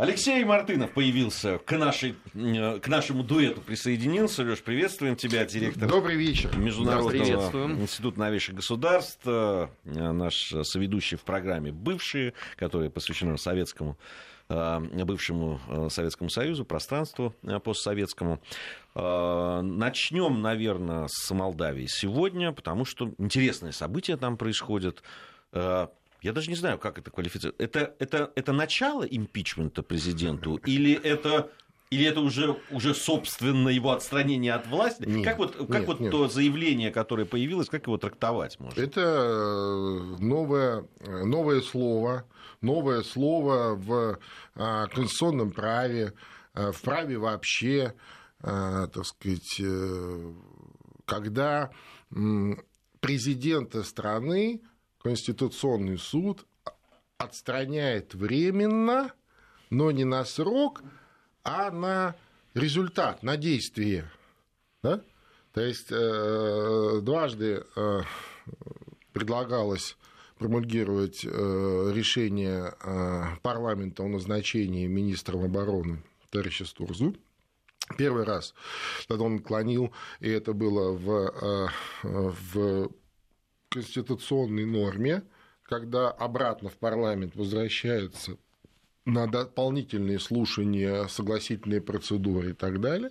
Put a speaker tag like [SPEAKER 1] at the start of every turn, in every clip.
[SPEAKER 1] Алексей Мартынов появился к, нашей, к нашему дуэту присоединился. Леш, приветствуем тебя, директор.
[SPEAKER 2] Добрый вечер.
[SPEAKER 1] Международного института новейших государств. Наш соведущий в программе «Бывшие», которая посвящена советскому бывшему Советскому Союзу, пространству постсоветскому. Начнем, наверное, с Молдавии сегодня, потому что интересные события там происходят. Я даже не знаю, как это квалифицировать. Это, это, это начало импичмента президенту или это или это уже, уже собственно его отстранение от власти? Нет, как вот, как нет, вот нет. то заявление, которое появилось, как его трактовать можно?
[SPEAKER 2] Это э, новое, новое слово, новое слово в а, конституционном праве, э, в праве вообще, так сказать, э, когда президента страны Конституционный суд отстраняет временно, но не на срок, а на результат, на действие. Да? То есть э, дважды э, предлагалось промульгировать э, решение парламента о назначении министром обороны товарища Стурзу. Первый раз тогда он отклонил, и это было в, в конституционной норме, когда обратно в парламент возвращается на дополнительные слушания, согласительные процедуры и так далее.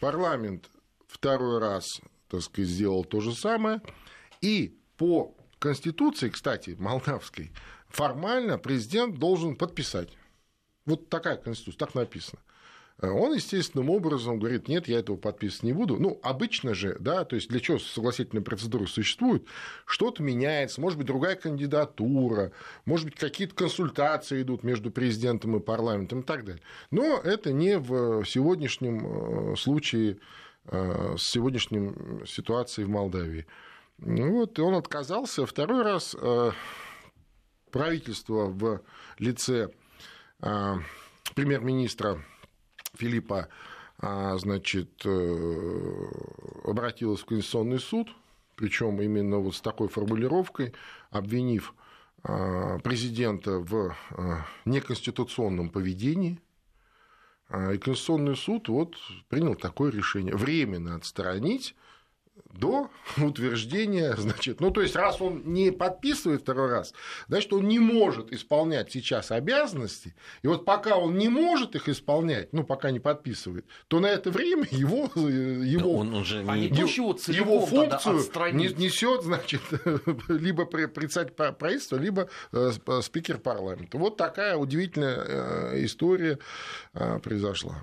[SPEAKER 2] Парламент второй раз, так сказать, сделал то же самое. И по Конституции, кстати, молдавской, формально президент должен подписать. Вот такая Конституция, так написано. Э, он естественным образом говорит, нет, я этого подписывать не буду. Ну, обычно же, да, то есть для чего согласительная процедура существует, что-то меняется, может быть, другая кандидатура, может быть, какие-то консультации идут между президентом и парламентом и так далее. Но это не в сегодняшнем э, случае, э, с сегодняшней ситуацией в Молдавии. Вот, и он отказался. Второй раз правительство в лице премьер-министра Филиппа а, значит, э, обратилась в Конституционный суд, причем именно вот с такой формулировкой, обвинив а, президента в а, неконституционном поведении. И Конституционный суд вот принял такое решение временно отстранить до утверждения, значит, ну, то есть, раз он не подписывает второй раз, значит, он не может исполнять сейчас обязанности, и вот пока он не может их исполнять, ну, пока не подписывает, то на это время его, его,
[SPEAKER 1] он уже не...
[SPEAKER 2] его, его функцию несет, значит, либо председатель правительства, либо э, спикер парламента. Вот такая удивительная э, история э, произошла.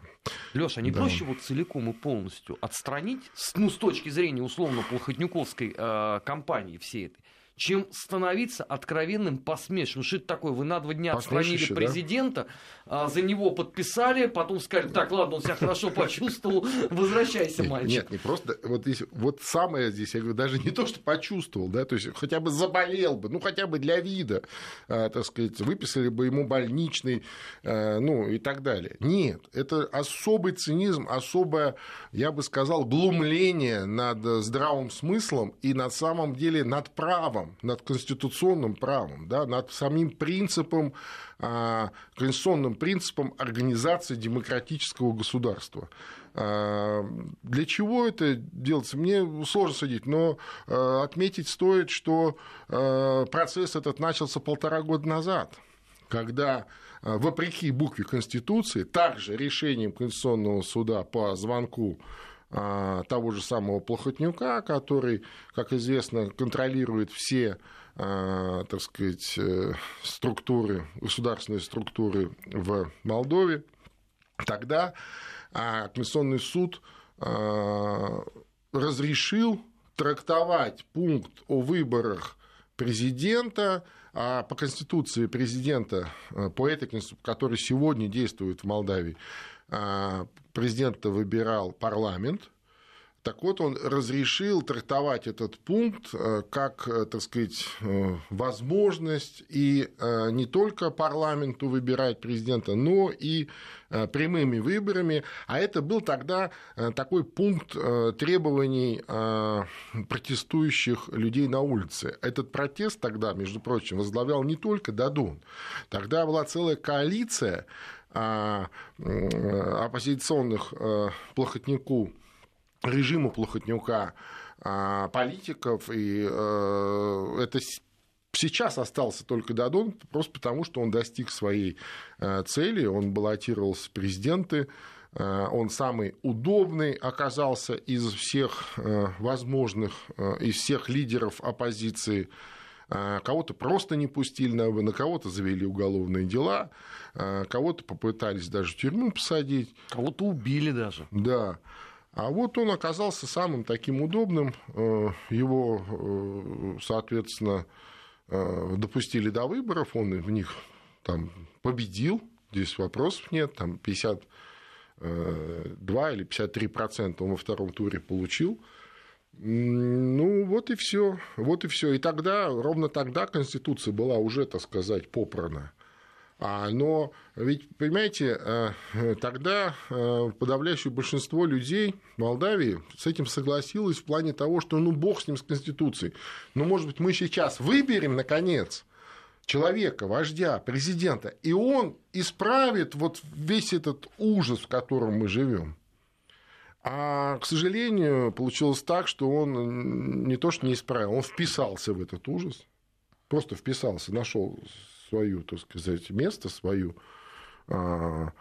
[SPEAKER 3] Леша, не да. проще вот целиком и полностью отстранить, ну, с точки зрения условно плохотнюковской э, компании всей этой, чем становиться откровенным посмешищем. Что это такое? Вы на два дня отстранили президента, да? за него подписали, потом сказали, так, ладно, он себя хорошо почувствовал, возвращайся, мальчик.
[SPEAKER 2] Нет, не просто, вот, здесь, вот самое здесь, я говорю, даже не то, что почувствовал, да, то есть хотя бы заболел бы, ну, хотя бы для вида, а, так сказать, выписали бы ему больничный, а, ну, и так далее. Нет, это особый цинизм, особое, я бы сказал, глумление над здравым смыслом и на самом деле над правом правом, над конституционным правом, да, над самим принципом, а, конституционным принципом организации демократического государства. А, для чего это делается, мне сложно судить, но а, отметить стоит, что процесс этот начался полтора года назад, когда вопреки букве Конституции, также решением Конституционного суда по звонку того же самого Плохотнюка, который, как известно, контролирует все а, так сказать, э, структуры, государственные структуры в Молдове, тогда а, Конституционный суд разрешил трактовать пункт о выборах президента, а по Конституции президента, по этой Конституции, которая сегодня действует в Молдавии, а, президента выбирал парламент, так вот, он разрешил трактовать этот пункт э, как, э, так сказать, э, возможность и не только парламенту выбирать президента, но и прямыми выборами. А это был тогда такой пункт требований протестующих людей на улице. Этот протест тогда, между прочим, возглавлял не только Дадун. Тогда была целая коалиция оппозиционных плохотнику, режиму плохотнюка политиков, и это Сейчас остался только Дадон, просто потому что он достиг своей цели, он баллотировался в президенты, Э, он самый удобный оказался из всех э, возможных, э, из всех лидеров оппозиции. Кого-то просто не пустили на на кого-то завели уголовные дела, кого-то попытались даже в тюрьму посадить.
[SPEAKER 3] Кого-то убили даже.
[SPEAKER 2] Да. А вот он оказался самым таким удобным. Его, соответственно, допустили до выборов, он в них там победил, здесь вопросов нет, там 50 2 или 53 процента он во втором туре получил. Ну, вот и все. Вот и все. И тогда, ровно тогда Конституция была уже, так сказать, попрана. А, но ведь, понимаете, э, тогда э, подавляющее большинство людей в Молдавии с этим согласилось в плане того, что ну бог с ним, с Конституцией. Ну, может быть, мы сейчас выберем, наконец, человека, вождя, президента, и он исправит вот весь этот ужас, в котором мы живем. А, к сожалению, получилось так, что он не то что не исправил, он вписался в этот ужас, просто вписался, нашел свою, так сказать, место, свою а,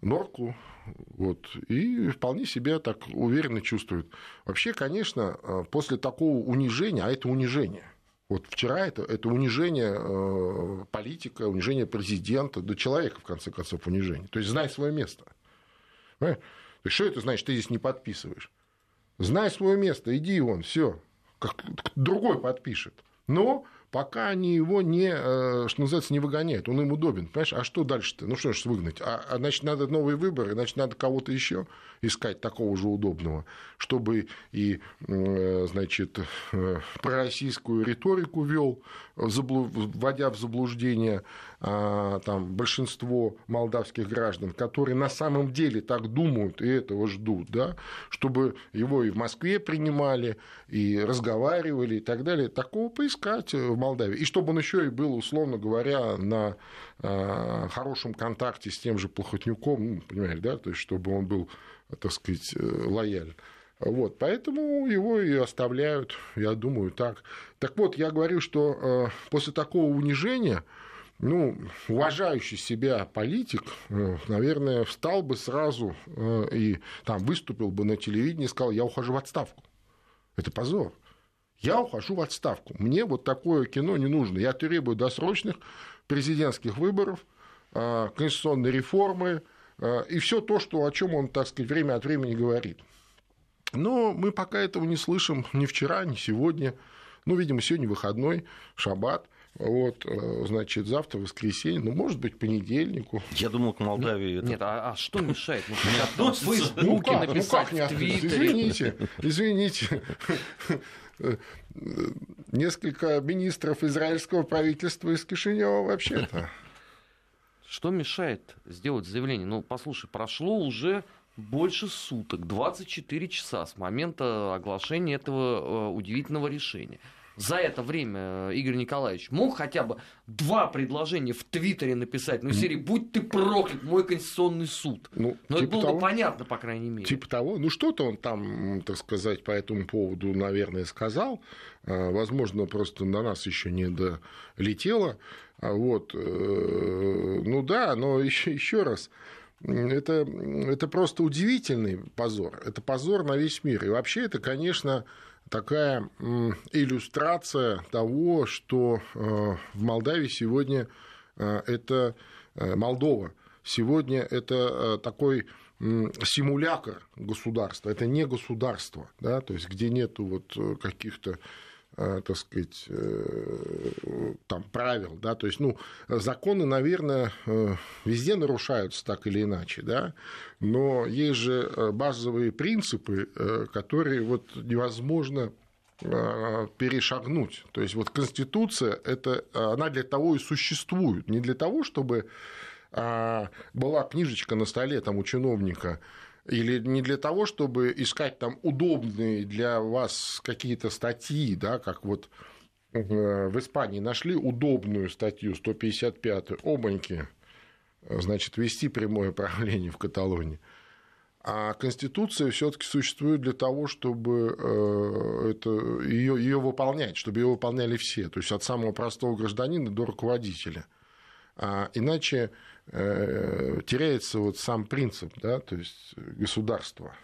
[SPEAKER 2] норку, вот, и вполне себя так уверенно чувствует. Вообще, конечно, а, после такого унижения, а это унижение, вот вчера это, это унижение э, политика, унижение президента, до человека, в конце концов, унижение. То есть знай свое место. Понимаешь? Что это значит, ты здесь не подписываешь? Знай свое место, иди вон, все. Другой подпишет. Но пока они его не, э, что называется, не выгоняют, он им удобен. Понимаешь, а что дальше-то? Ну что ж выгнать? А, а значит, надо новые выборы, значит, надо кого-то еще искать такого же удобного, чтобы и, э, значит, э, пророссийскую риторику вел, вводя в заблуждение а, там, большинство молдавских граждан, которые на самом деле так думают и этого ждут, да, чтобы его и в Москве принимали, и разговаривали и так далее. Такого поискать в Молдавии. И чтобы он еще и был, условно говоря, на а, хорошем контакте с тем же Плохотнюком, ну, понимаешь, да, то есть чтобы он был так сказать, э, лояль. Вот, поэтому его и оставляют, я думаю, так. Так вот, я говорю, что э, после такого унижения, ну, уважающий себя политик, э, наверное, встал бы сразу и там выступил бы на телевидении и сказал, я ухожу в отставку. Это позор. Я ухожу в отставку. Мне вот такое кино не нужно. Я требую досрочных президентских выборов, конституционной реформы, Э, и все то, что, о чем он, так сказать, время от времени говорит. Но мы пока этого не слышим ни вчера, ни сегодня. Ну, видимо, сегодня выходной, шаббат. Вот, э, значит, завтра воскресенье, ну, может быть, понедельнику.
[SPEAKER 1] Я думал, к Молдавии...
[SPEAKER 3] Нет, это... а, а что мешает? Ну, в Фейсбуке ну, как, написать, ну, как в Твиттере.
[SPEAKER 2] Извините, извините. Несколько министров израильского правительства из Кишинева вообще-то.
[SPEAKER 3] Что мешает сделать заявление? Ну, послушай, прошло уже больше суток, 24 часа с момента оглашения этого э, удивительного решения. За это время э, Игорь Николаевич мог хотя бы два предложения в Твиттере написать, ну, серии «Будь ты проклят, мой конституционный суд». Ну, Но типа это было того, бы понятно, по крайней мере.
[SPEAKER 2] Типа того. Ну, что-то он там, так сказать, по этому поводу, наверное, сказал. Э, возможно, просто на нас еще не долетело. А вот. Э, ну да, но еще, еще раз, это, это просто удивительный позор. Это позор на весь мир. И вообще это, конечно, такая иллюстрация того, что э, в Молдавии сегодня э, это Молдова. Сегодня это такой симулятор государства, это не государство, да, то есть где нету вот каких-то Э, так сказать, э, там, правил, да, то есть, ну, законы, наверное, э, везде нарушаются так или иначе, да, но есть же базовые принципы, которые вот невозможно перешагнуть. То есть вот Конституция, это, она для того и существует, не для того, чтобы а, была книжечка на столе там у чиновника, или не для того, чтобы искать там удобные для вас какие-то статьи, да, как вот э, в Испании нашли удобную статью 155 обоньки, значит, вести прямое правление в Каталонии. А Конституция все-таки существует для того, чтобы э, ее выполнять, чтобы ее выполняли все, то есть от самого простого гражданина до руководителя. А иначе э, теряется вот сам принцип, да, то есть государства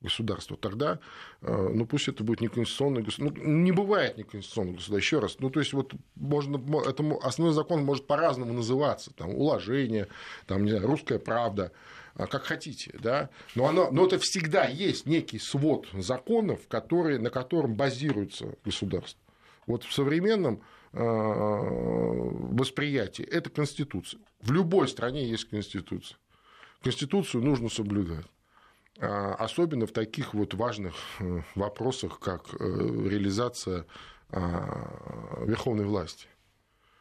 [SPEAKER 2] государства, тогда, э, ну пусть это будет неконституционное государство. Ну, не бывает неконституционного государства, еще раз. Ну, то есть, вот можно, этому основной закон может по-разному называться. Там, уложение, там, не знаю, русская правда, а, как хотите, да. Но, оно, но это всегда есть некий свод законов, которые, на котором базируется государство. Вот в современном восприятии это Конституция. В любой стране есть Конституция. Конституцию нужно соблюдать. А, особенно в таких вот важных э, вопросах, как э, реализация а, верховной власти.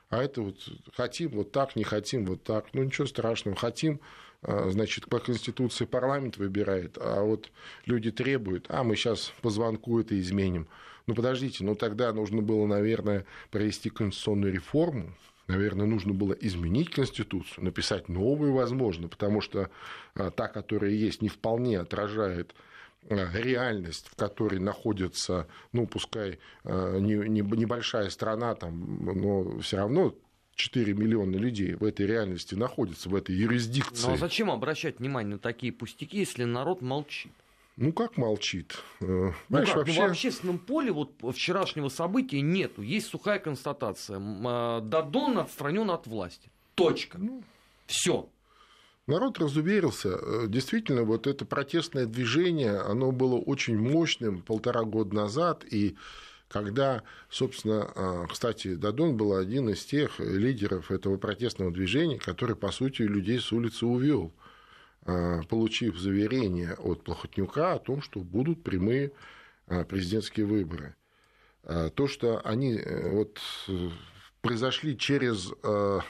[SPEAKER 2] А это вот хотим вот так, не хотим вот так. Ну, ничего страшного. Хотим, а, значит, по Конституции парламент выбирает, а вот люди требуют, а мы сейчас по звонку это изменим. Ну, подождите, ну тогда нужно было, наверное, провести конституционную реформу, наверное, нужно было изменить Конституцию, написать новую, возможно, потому что а, та, которая есть, не вполне отражает а, реальность, в которой находится, ну, пускай а, небольшая страна, там, но все равно 4 миллиона людей в этой реальности находятся, в этой юрисдикции. Ну
[SPEAKER 3] а зачем обращать внимание на такие пустяки, если народ молчит?
[SPEAKER 2] Ну, как молчит?
[SPEAKER 3] Э, ну, как? вообще... ну, в общественном поле вот вчерашнего события нету. Есть сухая констатация. А, Дадон отстранен от власти. Точка. Ну, Все.
[SPEAKER 2] Народ разуверился. Э, действительно, вот это протестное движение, оно было очень мощным полтора года назад. И когда, собственно, а, кстати, Дадон был один из тех лидеров этого протестного движения, который, по сути, людей с улицы увел. А, получив заверение от Плохотнюка о том, что будут прямые а, президентские выборы. А, то, что они э, вот, произошли через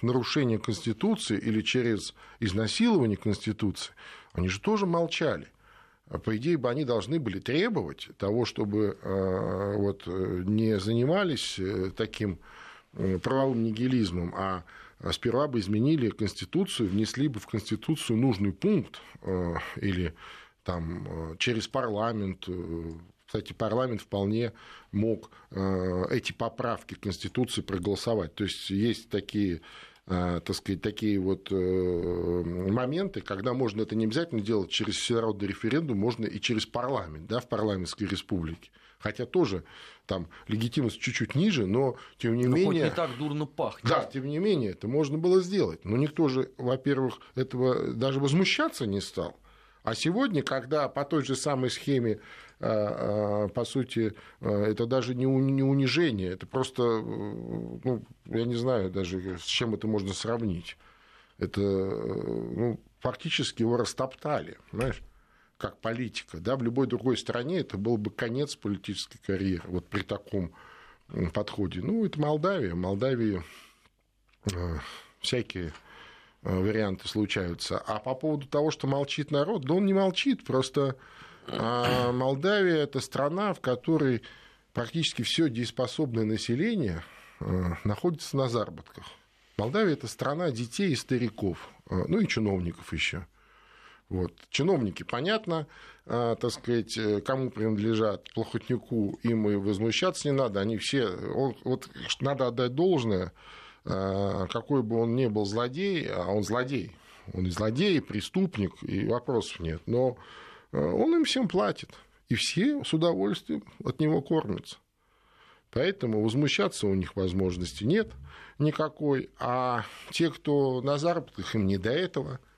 [SPEAKER 2] нарушение Конституции или через изнасилование Конституции, они же тоже молчали. По идее бы они должны были требовать того, чтобы вот, не занимались э, таким правовым нигилизмом, а а сперва бы изменили Конституцию, внесли бы в Конституцию нужный пункт э, или там э, через парламент. Э, кстати, парламент вполне мог эти поправки к Конституции проголосовать. То есть есть такие так сказать, такие вот моменты, когда можно это не обязательно делать через всенародный референдум, можно и через парламент, да, в парламентской республике хотя тоже там легитимность чуть-чуть ниже, но тем не но менее...
[SPEAKER 3] Хоть не так дурно пахнет.
[SPEAKER 2] Да, тем не менее, это можно было сделать. Но никто же, во-первых, этого даже возмущаться не стал. А сегодня, когда по той же самой схеме, а, а, по сути, а, это даже не унижение, это просто, ну, я не знаю даже, с чем это можно сравнить. Это ну, фактически его растоптали, знаешь как политика. Да, в любой другой стране это был бы конец политической карьеры, вот при таком подходе. Ну, это Молдавия. В Молдавии э, всякие э, варианты случаются. А по поводу того, что молчит народ, да он не молчит, просто э, Молдавия – это страна, в которой практически все дееспособное население э, находится на заработках. Молдавия – это страна детей и стариков, ну и чиновников еще. Вот. Чиновники, понятно, э, так сказать, э, кому принадлежат Плохотнюку, им и возмущаться не надо, они все, вот надо отдать должное, э, какой бы он ни был злодей, а он злодей, он и злодей, и преступник, и вопросов нет, но он им всем платит, и все с удовольствием от него кормятся. Поэтому возмущаться у них возможности нет никакой, а те, кто на заработках, им не до этого –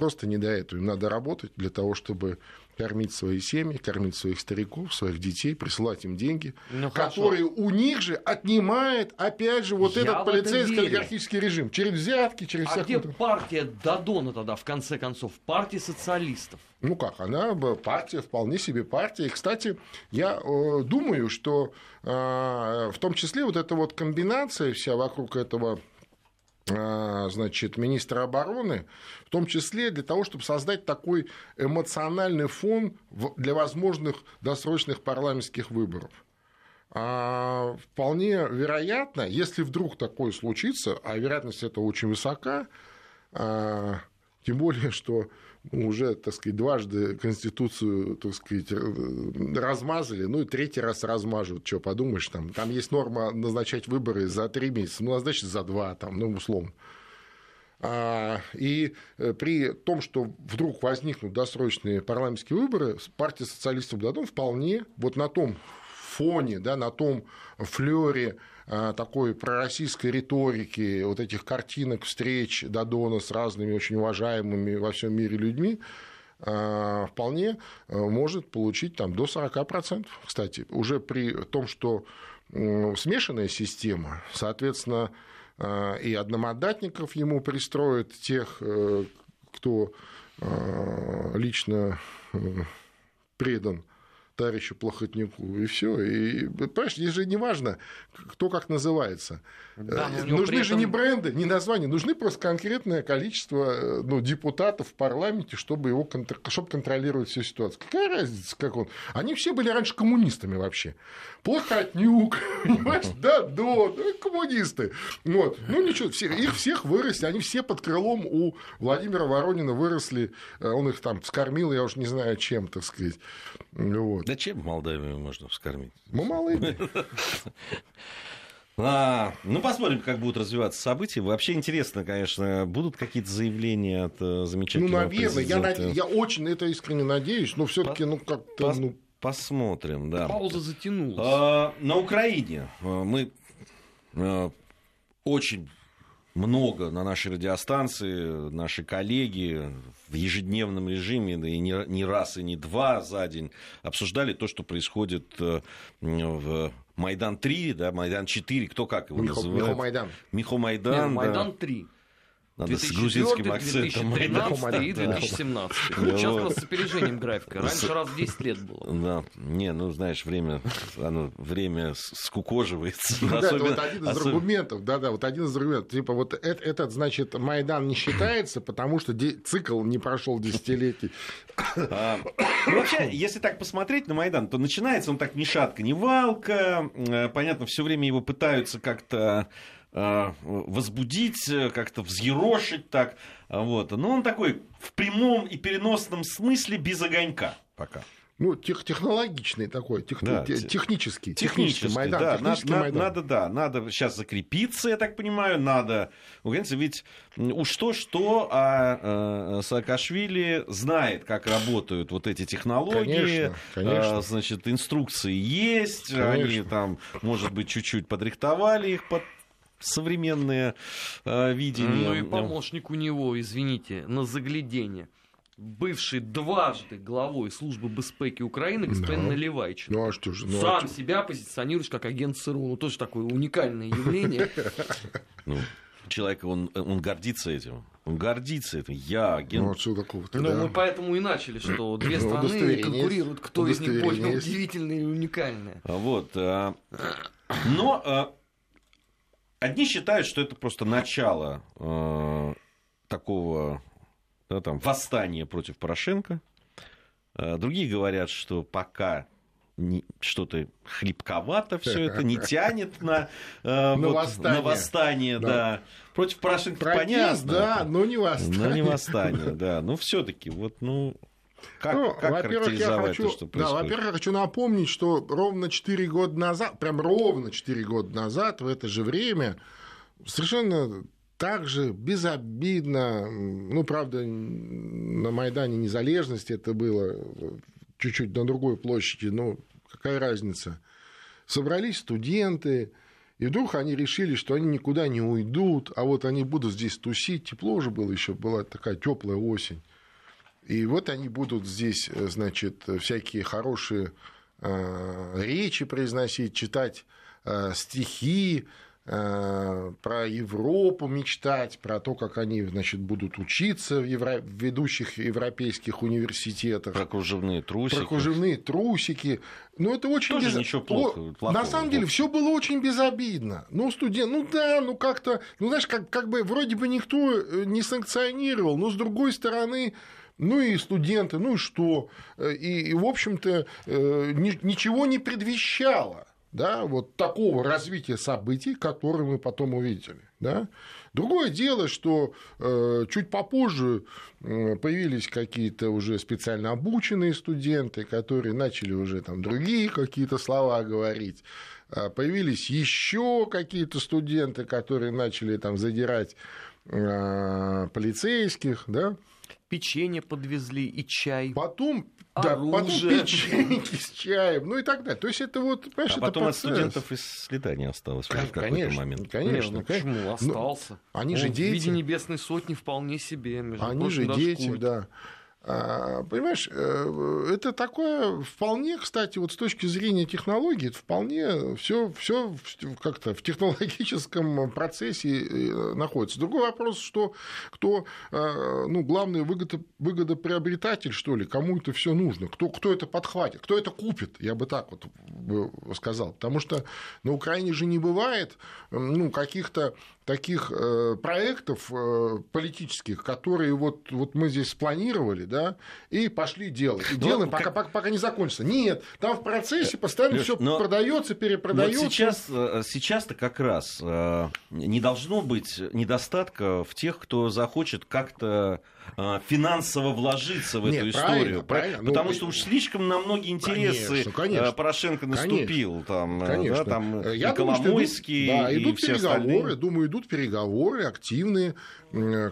[SPEAKER 2] просто не до этого. Им надо работать для того, чтобы кормить свои семьи, кормить своих стариков, своих детей, присылать им деньги, ну, которые у них же отнимает, опять же, вот Я этот полицейский олигархический режим. Через взятки, через
[SPEAKER 3] а где партия Дадона тогда, в конце концов? Партия социалистов.
[SPEAKER 2] Ну как, она партия, вполне себе партия. И, кстати, я э, думаю, что э, в том числе вот эта вот комбинация вся вокруг этого значит, министра обороны, в том числе для того, чтобы создать такой эмоциональный фон для возможных досрочных парламентских выборов. А вполне вероятно, если вдруг такое случится, а вероятность это очень высока, а, Тем более, что уже, так сказать, дважды Конституцию, так сказать, размазали, ну и третий раз размажут, что подумаешь, там, там есть норма назначать выборы за три месяца, ну, значит, за два, там, ну, условно. А, и э, при том, что вдруг возникнут досрочные парламентские выборы, партия социалистов Дадон вполне вот на том фоне, да, на том флере такой пророссийской риторики, вот этих картинок встреч Дадона с разными очень уважаемыми во всем мире людьми, а, вполне э, может получить там, до 40%. Кстати, уже при том, что смешанная система, соответственно, и одномандатников ему пристроят, тех, э, кто лично э, предан товарищу Плохотнику, и все. И, понимаешь, здесь же не важно, кто как называется. Да, э, нужны этом... же не бренды, не названия, нужны просто конкретное количество э, ну, депутатов в парламенте, чтобы его чтобы контролировать всю ситуацию. Какая разница, как он? Они все были раньше коммунистами вообще. Плохотнюк, понимаешь, да, да, коммунисты. Вот. Ну ничего, все, их всех выросли, они все под крылом у Владимира Воронина выросли, э, он их там скормил, я уж не знаю чем, так сказать.
[SPEAKER 1] Вот. Да чем Молдавию можно вскормить?
[SPEAKER 2] Мы малые.
[SPEAKER 1] А, ну, посмотрим, как будут развиваться события. Вообще интересно, конечно, будут какие-то заявления от э, замечательного
[SPEAKER 2] Ну, наверное, я, над... я очень это искренне надеюсь, но все таки По... ну, как-то... Пос...
[SPEAKER 1] Ну... Посмотрим, да.
[SPEAKER 3] Пауза затянулась.
[SPEAKER 1] А, на Украине э, мы а, очень много на нашей радиостанции, наши коллеги в ежедневном режиме, да и не, не раз, и не два за день обсуждали то, что происходит э, в Майдан-3, да, Майдан-4, кто как его
[SPEAKER 2] Михо,
[SPEAKER 1] называет?
[SPEAKER 2] Михо Майдан.
[SPEAKER 1] Михо Майдан.
[SPEAKER 3] Майдан 3.
[SPEAKER 1] Надо 2004, с грузинским акцентом.
[SPEAKER 3] 2013 и 2017. Да. Сейчас вот. с опережением графика. Раньше раз в 10 лет было.
[SPEAKER 1] Да. Не, ну, знаешь, время, оно, время скукоживается.
[SPEAKER 2] Да, это вот один из особенно... аргументов. Да-да, вот один из аргументов. Типа вот этот, этот, значит, Майдан не считается, потому что цикл не прошел десятилетий.
[SPEAKER 1] А, ну, вообще, если так посмотреть на Майдан, то начинается он так ни шатка, ни валка. Э, понятно, все время его пытаются как-то возбудить, э, как-то взъерошить так. Вот. Но он такой в прямом и переносном смысле без огонька пока.
[SPEAKER 2] Ну, тех, технологичный такой, тех, да, технический,
[SPEAKER 1] технический, технический Майдан. Да, технический надо, Майдан. надо, да, надо сейчас закрепиться, я так понимаю, надо, вы понимаете, ведь уж то-что, а э, Саакашвили знает, как работают вот эти технологии, конечно, конечно. А, значит, инструкции есть, конечно. они там, может быть, чуть-чуть подрихтовали их под современное э, видение.
[SPEAKER 3] Ну и помощник у него, извините, на заглядение бывший дважды главой службы безпеки Украины господин да. Наливайченко.
[SPEAKER 2] Ну а что же? Ну,
[SPEAKER 3] а Сам а... себя позиционируешь как агент ЦРУ. Ну тоже такое уникальное явление.
[SPEAKER 1] Ну, человек, он, он гордится этим. Он гордится этим. Я агент. Ну,
[SPEAKER 2] а что такого-то,
[SPEAKER 3] Ну, да. мы поэтому и начали, что две ну, страны конкурируют, кто из них более удивительный и уникальный.
[SPEAKER 1] А вот. А, но Одни считают, что это просто начало э, такого да, там, восстания против Порошенко. Э, другие говорят, что пока что-то хлипковато все это, не тянет на, э, на, вот, восстание. на восстание, да. да. Против Порошенко Протест, понятно.
[SPEAKER 2] да, но не восстание.
[SPEAKER 1] Но не восстание, да. Но все таки вот, ну, как, ну, как во-первых, я хочу, то, что
[SPEAKER 2] Да, во-первых, я хочу напомнить, что ровно 4 года назад, прям ровно 4 года назад, в это же время, совершенно так же безобидно, ну, правда, на Майдане Незалежности это было чуть-чуть на другой площади, но какая разница. Собрались студенты, и вдруг они решили, что они никуда не уйдут, а вот они будут здесь тусить. Тепло уже было еще, была такая теплая осень. И вот они будут здесь, значит, всякие хорошие э, речи произносить, читать э, стихи, Э, про Европу мечтать, про то, как они значит, будут учиться в, евро... в ведущих европейских университетах.
[SPEAKER 1] Про кружевные трусики.
[SPEAKER 2] Про кружевные трусики. Ну, это очень
[SPEAKER 1] Тоже без... ничего плохого,
[SPEAKER 2] плохого. На самом деле, все было очень безобидно. Ну, студент, ну да, ну как-то, ну знаешь, как, как бы вроде бы никто э, не санкционировал, но с другой стороны, ну и студенты, ну и что? Э, и, и в общем-то, ничего не предвещало да, вот такого развития событий, которые мы потом увидели. Да? Другое дело, что э, чуть попозже э, появились какие-то уже специально обученные студенты, которые начали уже там другие какие-то слова говорить. Появились еще какие-то студенты, которые начали там задирать э, полицейских, да,
[SPEAKER 3] печенье подвезли и чай.
[SPEAKER 2] Потом, да, потом печеньки с чаем, ну и так далее. То есть это вот,
[SPEAKER 1] понимаешь, а потом от студентов и следа не осталось в какой-то момент.
[SPEAKER 2] Конечно,
[SPEAKER 3] ну, конечно. Почему? Остался.
[SPEAKER 2] Ну, они же дети. В
[SPEAKER 3] виде небесной сотни вполне себе.
[SPEAKER 2] Они же дети, да. А, понимаешь, э, это такое вполне, кстати, вот с точки зрения технологий, это вполне все, все как-то в технологическом процессе э, находится. Другой вопрос, что кто, э, ну, главный выгодо, выгодоприобретатель, что ли, кому это все нужно, кто, кто это подхватит, кто это купит, я бы так вот сказал. Потому что на Украине же не бывает ну, каких-то таких проектов политических, которые вот, вот мы здесь спланировали, да, и пошли делать. И но, ну, делаем, как... пока, пока, пока не закончится. Нет, там в процессе постоянно все продается, перепродается.
[SPEAKER 1] Вот сейчас, э, сейчас-то как раз не должно быть недостатка в тех, кто захочет как-то финансово вложиться в Нет, эту историю. Правильно, Потому ну, что уж слишком на многие интересы конечно, конечно, Порошенко наступил. Конечно, там, конечно. Да, там Я и думаю, Коломойский, идут, да, идут и все переговоры, остальные.
[SPEAKER 2] думаю, идут переговоры активные,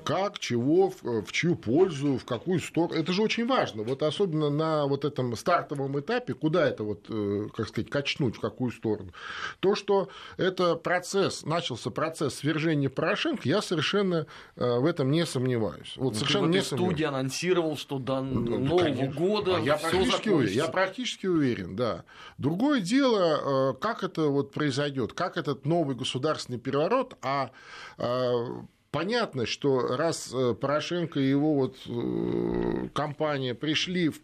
[SPEAKER 2] как, чего, в чью пользу, в какую сторону. Это же очень важно. Вот особенно на вот этом стартовом этапе, куда это вот, э, как сказать, качнуть, в какую сторону. То, что это процесс, начался процесс свержения Порошенко, я совершенно э, в этом не сомневаюсь.
[SPEAKER 3] Вот ну, совершенно сомневаюсь. студии анонсировал, что до ну, Нового конечно. года а
[SPEAKER 2] я практически уверен, я практически уверен, да. Другое дело, э, как это вот произойдет, как этот новый государственный переворот, а понятно, что раз э, Порошенко и его вот э, компания пришли в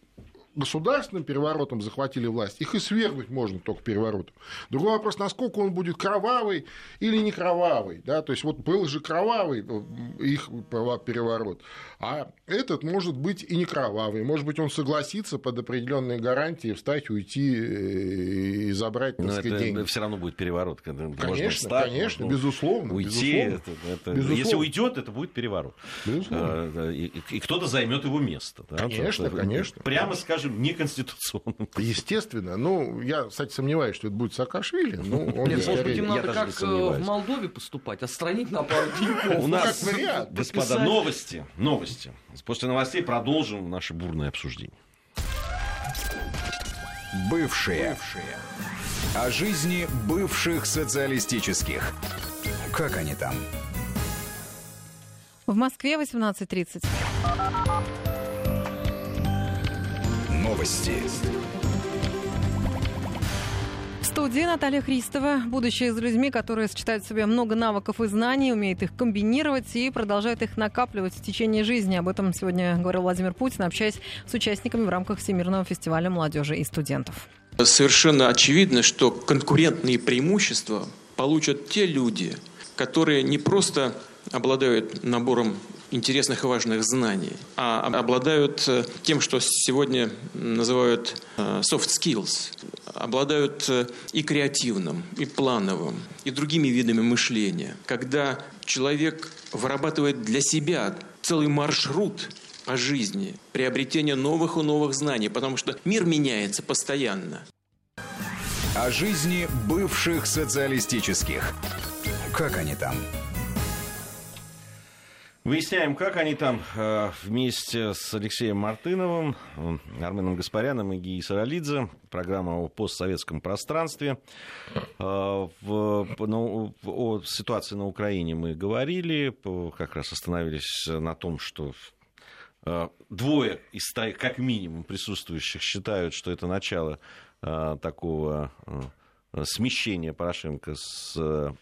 [SPEAKER 2] государственным переворотом захватили власть, их и свергнуть можно только переворотом. Другой вопрос, насколько он будет кровавый или не кровавый. Да? То есть вот был же кровавый э, их переворот, а этот может быть и не кровавый. Может быть, он согласится под определенные гарантии встать, уйти э, и забрать
[SPEAKER 1] Но это деньги. все равно будет переворот. Когда
[SPEAKER 2] конечно, встать, конечно, можно безусловно.
[SPEAKER 1] Уйти, безусловно. Это, это, безусловно. если уйдет, это будет переворот. Безусловно. А, и, и кто-то займет его место.
[SPEAKER 2] Да? Конечно, конечно.
[SPEAKER 1] Прямо скажем, скажем, неконституционным.
[SPEAKER 2] Естественно. Ну, я, кстати, сомневаюсь, что это будет Саакашвили. Ну,
[SPEAKER 3] он Нет, может быть, им надо как э, в Молдове поступать, отстранить на пару деньков.
[SPEAKER 1] У нас, господа, новости. Новости. После новостей продолжим наше бурное обсуждение.
[SPEAKER 4] Бывшие. Бывшие. О жизни бывших социалистических. Как они там?
[SPEAKER 5] В Москве 18.30.
[SPEAKER 4] Новости.
[SPEAKER 5] В студии Наталья Христова. Будущее с людьми, которые сочетают в себе много навыков и знаний, умеют их комбинировать и продолжают их накапливать в течение жизни. Об этом сегодня говорил Владимир Путин, общаясь с участниками в рамках Всемирного фестиваля молодежи и студентов.
[SPEAKER 6] Совершенно очевидно, что конкурентные преимущества получат те люди, которые не просто обладают набором интересных и важных знаний, а обладают э, тем, что сегодня называют э, soft skills, обладают э, и креативным, и плановым, и другими видами мышления. Когда человек вырабатывает для себя целый маршрут по жизни, приобретение новых и новых знаний, потому что мир меняется постоянно.
[SPEAKER 4] О жизни бывших социалистических. Как они там?
[SPEAKER 1] Выясняем, как они там э, вместе с Алексеем Мартыновым, Арменом Гаспаряном и Гией Саралидзе. Программа о постсоветском пространстве. Э, в, ну, о ситуации на Украине мы говорили, как раз остановились на том, что э, двое из как минимум присутствующих считают, что это начало такого смещения Порошенко с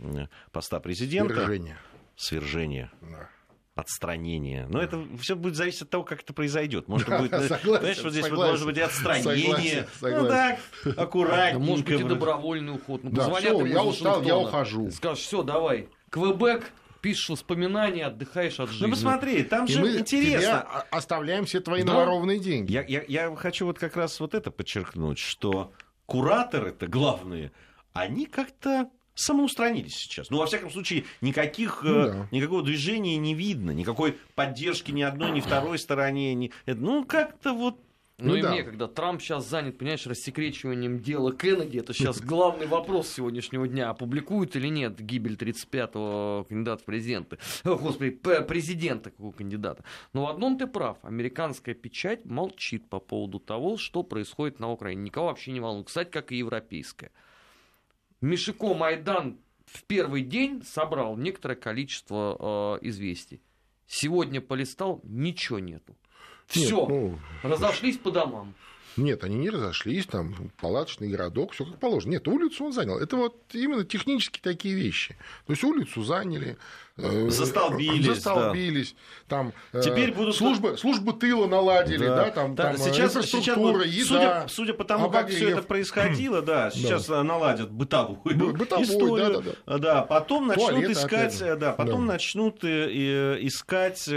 [SPEAKER 1] поста президента.
[SPEAKER 2] Свержение.
[SPEAKER 1] Свержение. Да отстранение. Но это все будет зависеть от того, как это произойдет. Может, будет, согласен, понимаешь, вот здесь согласен, может быть отстранение. Согласен, согласен. Ну так, аккуратненько.
[SPEAKER 3] Может быть, и добровольный уход.
[SPEAKER 2] Ну, да, все, я устал, я ухожу.
[SPEAKER 3] Скажешь, все, давай, Квебек, пишешь воспоминания, отдыхаешь от ну, жизни.
[SPEAKER 1] Ну, посмотри, там и же мы интересно.
[SPEAKER 2] оставляем все твои да. наворованные деньги.
[SPEAKER 1] Я, я, я хочу вот как раз вот это подчеркнуть, что кураторы-то главные, они как-то самоустранились сейчас. Ну, во всяком случае, никаких,
[SPEAKER 2] Ну
[SPEAKER 1] э,
[SPEAKER 2] да.
[SPEAKER 1] никакого движения не видно, никакой поддержки ни одной, ни второй стороне. Ни... Ну, как-то вот
[SPEAKER 3] Ну,
[SPEAKER 2] Ну
[SPEAKER 3] и
[SPEAKER 2] да.
[SPEAKER 3] мне, когда Трамп сейчас занят, понимаешь, рассекречиванием дела Кеннеди, это сейчас главный вопрос сегодняшнего дня, опубликуют или нет гибель 35-го кандидата в президенты, О, господи, президента какого кандидата. Но в одном ты прав, американская печать молчит по поводу того, что происходит на Украине. Никого вообще не волнует, кстати, как и европейская. Мишико Майдан в первый день собрал некоторое количество э, известий. Сегодня полистал, ничего нету.
[SPEAKER 2] Нет,
[SPEAKER 3] Все,
[SPEAKER 2] ну,
[SPEAKER 3] разошлись по домам.
[SPEAKER 2] Нет, они не разошлись, там палаточный городок, все как положено. Нет, улицу он занял. Это вот именно технически такие вещи. То есть улицу заняли, э,
[SPEAKER 1] Застолбились,
[SPEAKER 2] застолбились, там э,
[SPEAKER 1] Теперь будут-
[SPEAKER 2] службы, службы тыла наладили, да, там,
[SPEAKER 1] Да,
[SPEAKER 2] там э,
[SPEAKER 1] сейчас, сейчас вот,
[SPEAKER 2] еда,
[SPEAKER 1] судя, судя по тому, как все это происходило, да, сейчас а, наладят бытовую
[SPEAKER 2] Бы- бытовую,
[SPEAKER 1] историю,
[SPEAKER 2] да-да-да.
[SPEAKER 1] да, потом начнут
[SPEAKER 2] Туалеты,
[SPEAKER 1] искать, да, потом
[SPEAKER 2] Да.
[SPEAKER 1] начнут искать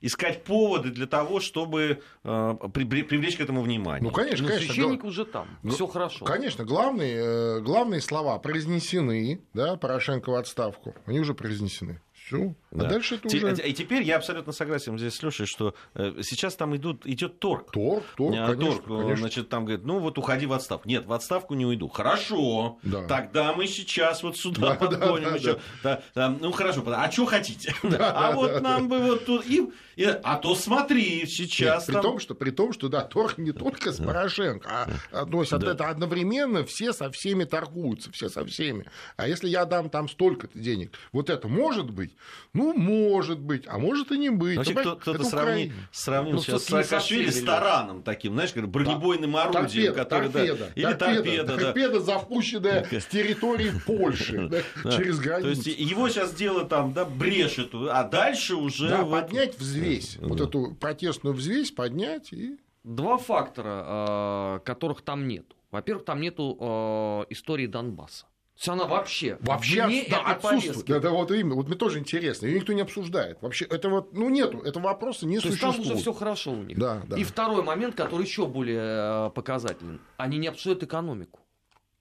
[SPEAKER 1] искать поводы для того, чтобы э, при- при- привлечь к этому внимание.
[SPEAKER 2] Ну, конечно,
[SPEAKER 3] Но
[SPEAKER 2] конечно.
[SPEAKER 3] священник
[SPEAKER 2] гла-
[SPEAKER 3] уже там,
[SPEAKER 2] Ну,
[SPEAKER 3] все хорошо.
[SPEAKER 2] Конечно, главные, э, главные слова произнесены, да, Порошенко в отставку, они уже произнесены. Все.
[SPEAKER 1] Да.
[SPEAKER 2] А дальше это уже
[SPEAKER 1] И теперь я абсолютно согласен здесь с Лешей, что э, сейчас там идут, идет торг.
[SPEAKER 2] торг, торг,
[SPEAKER 1] А,
[SPEAKER 2] конечно,
[SPEAKER 1] торг, э,
[SPEAKER 2] конечно.
[SPEAKER 1] значит, там говорит, ну вот уходи в отставку. Нет, в отставку не уйду. Хорошо,
[SPEAKER 2] Да.
[SPEAKER 1] тогда мы сейчас вот сюда
[SPEAKER 2] Да,
[SPEAKER 1] подгоним
[SPEAKER 2] да,
[SPEAKER 1] еще. Да, да, ну хорошо, а что хотите? а вот нам бы вот тут... И, и- а то смотри, сейчас
[SPEAKER 2] Нет, при
[SPEAKER 1] там...
[SPEAKER 2] том, что, при том, что да, торг не только с Порошенко, а, а, то есть
[SPEAKER 1] Да.
[SPEAKER 2] это одновременно все со всеми торгуются, все со всеми. А если я дам там столько-то денег, вот это может быть? Ну, может быть, а может и не быть.
[SPEAKER 1] Вообще, кто-то сравни- сравнил
[SPEAKER 3] Ну,
[SPEAKER 1] сейчас Саакашвили с тараном таким, знаешь, как бронебойным орудием,
[SPEAKER 2] Торпеда,
[SPEAKER 1] который... да,
[SPEAKER 2] торпеда,
[SPEAKER 1] или торпеда, да.
[SPEAKER 2] торпеда, запущенная с территории Польши да,
[SPEAKER 1] Да.
[SPEAKER 2] через
[SPEAKER 1] То
[SPEAKER 2] границу.
[SPEAKER 1] есть его сейчас дело там, да, брешет, а дальше уже...
[SPEAKER 2] Да,
[SPEAKER 1] вот-
[SPEAKER 2] поднять взвесь, вот эту протестную взвесь поднять и...
[SPEAKER 3] Два фактора, э, которых там нету. Во-первых, там нету э, истории Донбасса. Она вообще,
[SPEAKER 2] Вообще
[SPEAKER 3] вне
[SPEAKER 2] да,
[SPEAKER 3] этой
[SPEAKER 2] отсутствует.
[SPEAKER 3] повестки.
[SPEAKER 2] Это вот именно, вот мне тоже интересно, ее никто не обсуждает. Вообще, это вот, ну нету, этого вопроса не
[SPEAKER 3] То есть там
[SPEAKER 2] существует.
[SPEAKER 3] уже все хорошо у них.
[SPEAKER 2] Да, да.
[SPEAKER 3] И второй момент, который еще более э, показателен. Они не обсуждают экономику.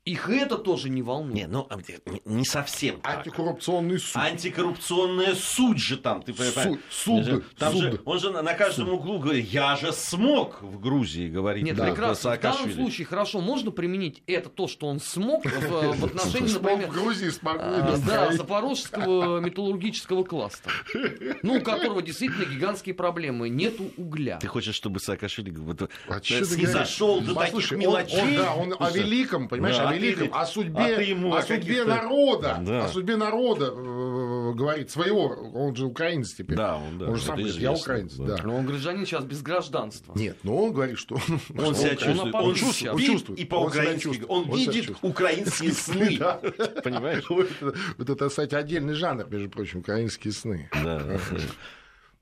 [SPEAKER 3] Их это тоже не волнует.
[SPEAKER 1] Не, ну, а, не- не совсем так.
[SPEAKER 2] Антикоррупционный суд.
[SPEAKER 1] Антикоррупционная суд же там, ты понимаешь?
[SPEAKER 2] Суд, суд,
[SPEAKER 1] Там
[SPEAKER 2] суд.
[SPEAKER 1] же, он же на каждом углу говорит, я же смог в Грузии говорить.
[SPEAKER 3] Нет,
[SPEAKER 1] про
[SPEAKER 3] прекрасно. В данном случае хорошо можно применить это то, что он смог в, в отношении, например,
[SPEAKER 2] в Грузии
[SPEAKER 3] а, да, запорожского металлургического кластера. Ну, у которого действительно гигантские проблемы. Нету угля.
[SPEAKER 1] Ты хочешь, чтобы Саакашвили вот,
[SPEAKER 2] А ты
[SPEAKER 1] снизошел до таких мелочей?
[SPEAKER 2] Он, да, он о великом, понимаешь, о
[SPEAKER 1] а ты-
[SPEAKER 2] великом, о
[SPEAKER 1] а
[SPEAKER 2] судьбе,
[SPEAKER 1] ты ему
[SPEAKER 2] о
[SPEAKER 1] о
[SPEAKER 2] судьбе народа,
[SPEAKER 1] Да.
[SPEAKER 2] о судьбе народа э, говорит своего, он же украинец теперь.
[SPEAKER 1] Да, он, да,
[SPEAKER 2] он же сам говорит, я украинец,
[SPEAKER 1] да.
[SPEAKER 2] да.
[SPEAKER 3] Но он гражданин сейчас без гражданства.
[SPEAKER 2] Нет, но он говорит, что
[SPEAKER 1] Он себя
[SPEAKER 3] он
[SPEAKER 1] чувствует,
[SPEAKER 3] на
[SPEAKER 1] он,
[SPEAKER 3] повыше
[SPEAKER 1] спит
[SPEAKER 2] он чувствует,
[SPEAKER 1] и
[SPEAKER 2] он
[SPEAKER 1] по-украински,
[SPEAKER 2] себя чувствует,
[SPEAKER 1] он,
[SPEAKER 2] он себя
[SPEAKER 1] видит
[SPEAKER 2] чувствует.
[SPEAKER 1] украинские сны. Понимаешь?
[SPEAKER 2] Вот это, вот это, кстати, отдельный жанр, между прочим, украинские сны.
[SPEAKER 1] Да.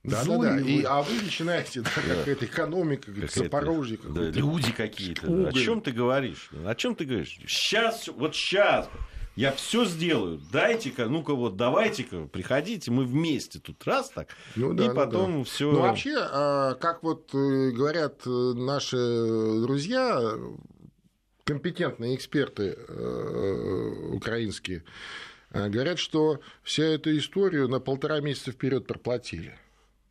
[SPEAKER 2] Да, да, да. И, а вы начинаете, да, какая-то экономика,
[SPEAKER 1] Какая-то-
[SPEAKER 2] Запорожье,
[SPEAKER 1] да,
[SPEAKER 2] какое-то.
[SPEAKER 1] люди какие-то. да. О чем ты говоришь? О чем ты говоришь? Сейчас, вот сейчас я все сделаю. Дайте-ка, ну-ка вот, давайте-ка, приходите, мы вместе тут раз так,
[SPEAKER 2] Ну да,
[SPEAKER 1] и
[SPEAKER 2] ну
[SPEAKER 1] потом
[SPEAKER 2] да.
[SPEAKER 1] все.
[SPEAKER 2] Ну, вообще, а, как вот э, говорят э, наши друзья, компетентные эксперты э, украинские, говорят, что вся эту историю на полтора месяца вперед проплатили.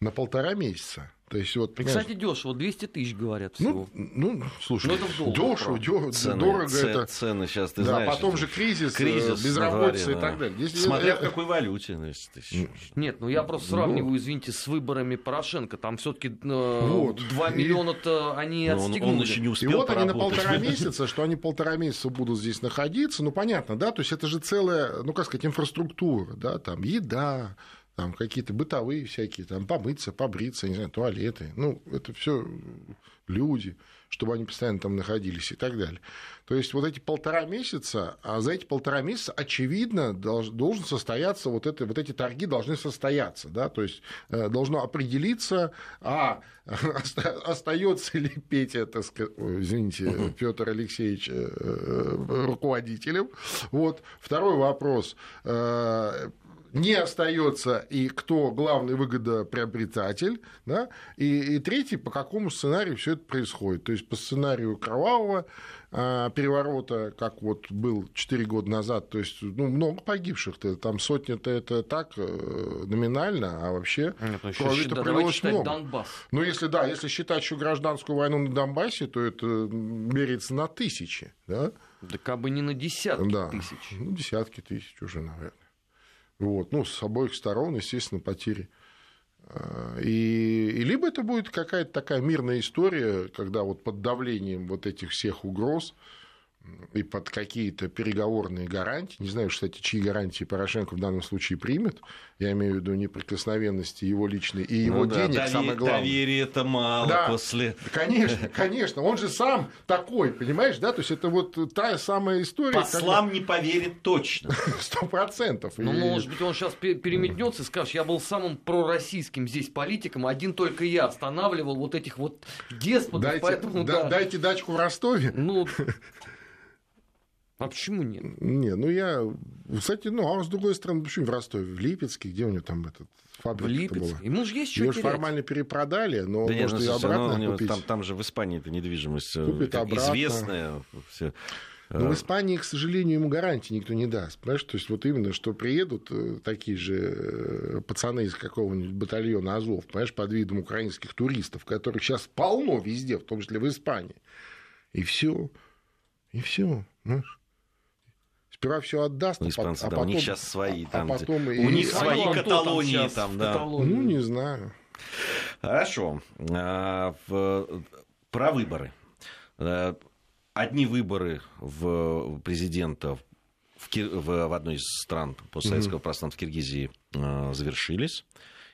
[SPEAKER 2] На полтора месяца. То есть вот,
[SPEAKER 3] И,
[SPEAKER 2] понимаешь,
[SPEAKER 3] кстати, дешево, 200 тысяч говорят
[SPEAKER 2] ну,
[SPEAKER 3] всего.
[SPEAKER 2] ну, слушай,
[SPEAKER 3] Ну, это в долларах,
[SPEAKER 2] дешево, дё-
[SPEAKER 1] цены,
[SPEAKER 2] дорого
[SPEAKER 1] це-
[SPEAKER 2] это.
[SPEAKER 1] цены сейчас, ты
[SPEAKER 2] да,
[SPEAKER 1] знаешь.
[SPEAKER 2] потом же кризис, э,
[SPEAKER 1] кризис
[SPEAKER 2] безработица
[SPEAKER 1] дворе,
[SPEAKER 2] и так
[SPEAKER 1] да.
[SPEAKER 2] далее. Здесь
[SPEAKER 1] Смотря
[SPEAKER 2] э,
[SPEAKER 1] в какой валюте. ну, если ты ещё-
[SPEAKER 3] Нет, ну я просто сравниваю, извините, с выборами Порошенко. Там все-таки
[SPEAKER 2] Вот.
[SPEAKER 3] 2
[SPEAKER 2] И-
[SPEAKER 3] миллиона-то они
[SPEAKER 1] Ну, он,
[SPEAKER 3] отстегнули.
[SPEAKER 1] он еще не
[SPEAKER 2] И
[SPEAKER 1] успел
[SPEAKER 2] вот они на полтора месяца, что они полтора месяца будут здесь находиться, ну понятно, да, то есть это же целая, ну как сказать, инфраструктура, да, там еда, там какие-то бытовые всякие, там помыться, побриться, не знаю, туалеты, ну это все люди, чтобы они постоянно там находились и так далее. То есть вот эти полтора месяца, а за эти полтора месяца, очевидно, долж- должен состояться, вот, это, вот эти торги должны состояться, да, то есть э, должно определиться, а оста- остается ли Петя, так сказать, ой, извините, Петр Алексеевич э, э, руководителем. Вот. Второй вопрос. Э, не остается и кто главный выгодоприобретатель, да, и, и третий, по какому сценарию все это происходит. То есть по сценарию кровавого а, переворота, как вот был 4 года назад, то есть ну, много погибших-то, там сотни-то это так э, номинально, а вообще
[SPEAKER 3] Нет, ну,
[SPEAKER 2] крови-то
[SPEAKER 3] считать-
[SPEAKER 2] пролилось много.
[SPEAKER 3] Донбасс.
[SPEAKER 2] Ну, если да, если считать еще гражданскую войну на Донбассе, то это меряется на тысячи, да?
[SPEAKER 3] Да как бы не на десятки
[SPEAKER 2] да.
[SPEAKER 3] тысяч.
[SPEAKER 2] Ну, десятки тысяч уже, наверное. Вот. Ну, с обоих сторон, естественно, потери. А, И, и либо это будет какая-то такая мирная история, когда вот под давлением вот этих всех угроз и под какие-то переговорные гарантии, не знаю, кстати, чьи гарантии Порошенко в данном случае примет, я имею в виду неприкосновенности его личной и его
[SPEAKER 1] Ну да,
[SPEAKER 2] денег,
[SPEAKER 1] дове-
[SPEAKER 2] самое главное.
[SPEAKER 1] Доверия это мало
[SPEAKER 2] Да.
[SPEAKER 1] после...
[SPEAKER 2] Конечно, конечно. Он же сам такой, понимаешь, да? То есть это вот та самая история.
[SPEAKER 1] Послам не поверит точно.
[SPEAKER 2] Сто процентов.
[SPEAKER 3] Ну,
[SPEAKER 2] И-
[SPEAKER 3] может быть, он сейчас переметнется и скажет, я был самым пророссийским здесь политиком, один только я останавливал вот этих вот деспотов,
[SPEAKER 2] Дайте,
[SPEAKER 3] поэтому
[SPEAKER 2] да-
[SPEAKER 3] да.
[SPEAKER 2] дайте дачку в Ростове.
[SPEAKER 3] Ну, а почему нет?
[SPEAKER 2] Не, ну я, кстати, ну, а с другой стороны, почему в Ростове? В Липецке, где у него там этот
[SPEAKER 3] В
[SPEAKER 2] фабрика
[SPEAKER 3] Липецке.
[SPEAKER 2] была?
[SPEAKER 3] Ему же есть что
[SPEAKER 2] Ее
[SPEAKER 3] терять.
[SPEAKER 2] формально перепродали, но
[SPEAKER 1] Да нет,
[SPEAKER 2] может
[SPEAKER 1] ну,
[SPEAKER 2] и обратно
[SPEAKER 1] него
[SPEAKER 2] купить.
[SPEAKER 1] там, там же в Испании эта недвижимость э,
[SPEAKER 2] Купит обратно.
[SPEAKER 1] известная. Всё.
[SPEAKER 2] Но в Испании, к сожалению, ему гарантии никто не даст. Понимаешь, то есть вот именно, что приедут э, такие же э, пацаны из какого-нибудь батальона Азов, понимаешь, под видом украинских туристов, которых сейчас полно везде, в том числе в Испании. И все. И все. Сперва все отдаст,
[SPEAKER 1] Ну,
[SPEAKER 2] а
[SPEAKER 1] испанцы,
[SPEAKER 2] а
[SPEAKER 1] да, у них
[SPEAKER 2] потом-
[SPEAKER 1] сейчас свои
[SPEAKER 2] а
[SPEAKER 1] там, где-
[SPEAKER 2] потом
[SPEAKER 1] у
[SPEAKER 2] и-
[SPEAKER 1] них
[SPEAKER 2] а
[SPEAKER 1] свои
[SPEAKER 3] Ну, а там
[SPEAKER 1] Каталонии там,
[SPEAKER 3] в
[SPEAKER 1] да.
[SPEAKER 3] Каталонии?
[SPEAKER 2] Ну, не знаю.
[SPEAKER 1] Хорошо. А, в- Про выборы. А, Одни выборы в президента в, Кир- в- в одной из стран постсоветского пространства в Киргизии а, завершились.